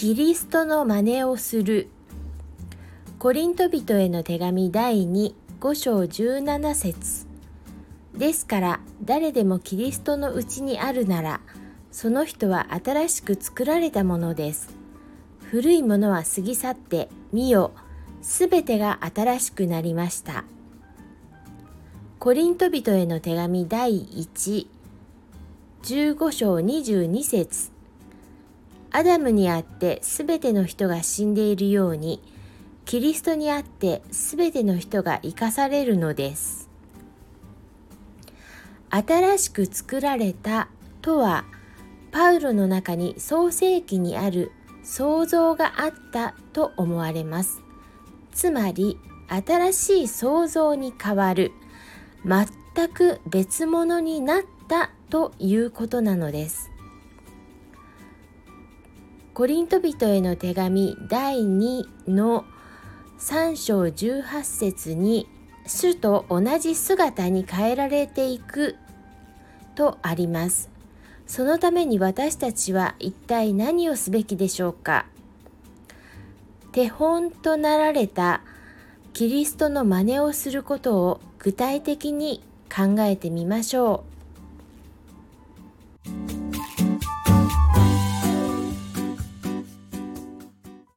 キリストの真似をする。コリント人への手紙第25章17節。ですから誰でもキリストのうちにあるならその人は新しく作られたものです。古いものは過ぎ去って見よすべてが新しくなりました。コリント人への手紙第1 15章22節。アダムにあってすべての人が死んでいるようにキリストにあってすべての人が生かされるのです。新しく作られたとはパウロの中に創世記にある創造があったと思われます。つまり新しい創造に変わる全く別物になったということなのです。コリント人への手紙第2の3章18節に主と同じ姿に変えられていくとあります。そのために私たちは一体何をすべきでしょうか手本となられたキリストの真似をすることを具体的に考えてみましょう。